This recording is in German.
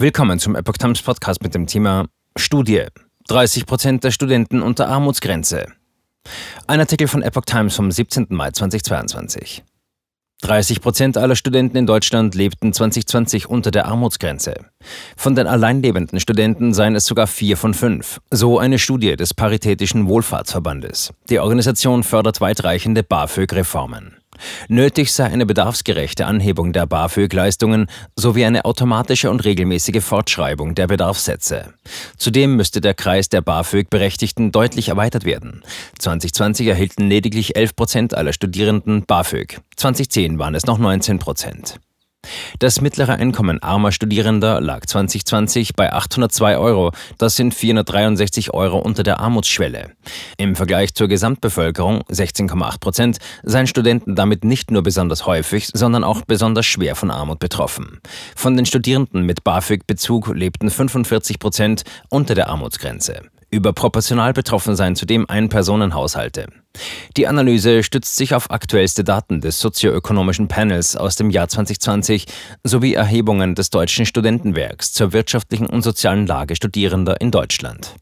Willkommen zum Epoch Times Podcast mit dem Thema Studie. 30 Prozent der Studenten unter Armutsgrenze. Ein Artikel von Epoch Times vom 17. Mai 2022. 30 Prozent aller Studenten in Deutschland lebten 2020 unter der Armutsgrenze. Von den alleinlebenden Studenten seien es sogar vier von fünf. So eine Studie des Paritätischen Wohlfahrtsverbandes. Die Organisation fördert weitreichende BAföG-Reformen. Nötig sei eine bedarfsgerechte Anhebung der BAföG-Leistungen sowie eine automatische und regelmäßige Fortschreibung der Bedarfssätze. Zudem müsste der Kreis der BAföG-Berechtigten deutlich erweitert werden. 2020 erhielten lediglich 11 Prozent aller Studierenden BAföG. 2010 waren es noch 19 Prozent. Das mittlere Einkommen armer Studierender lag 2020 bei 802 Euro. Das sind 463 Euro unter der Armutsschwelle. Im Vergleich zur Gesamtbevölkerung, 16,8 Prozent, seien Studenten damit nicht nur besonders häufig, sondern auch besonders schwer von Armut betroffen. Von den Studierenden mit BAföG-Bezug lebten 45 Prozent unter der Armutsgrenze. Überproportional betroffen seien zudem Ein-Personen-Haushalte. Die Analyse stützt sich auf aktuellste Daten des sozioökonomischen Panels aus dem Jahr 2020 sowie Erhebungen des Deutschen Studentenwerks zur wirtschaftlichen und sozialen Lage Studierender in Deutschland.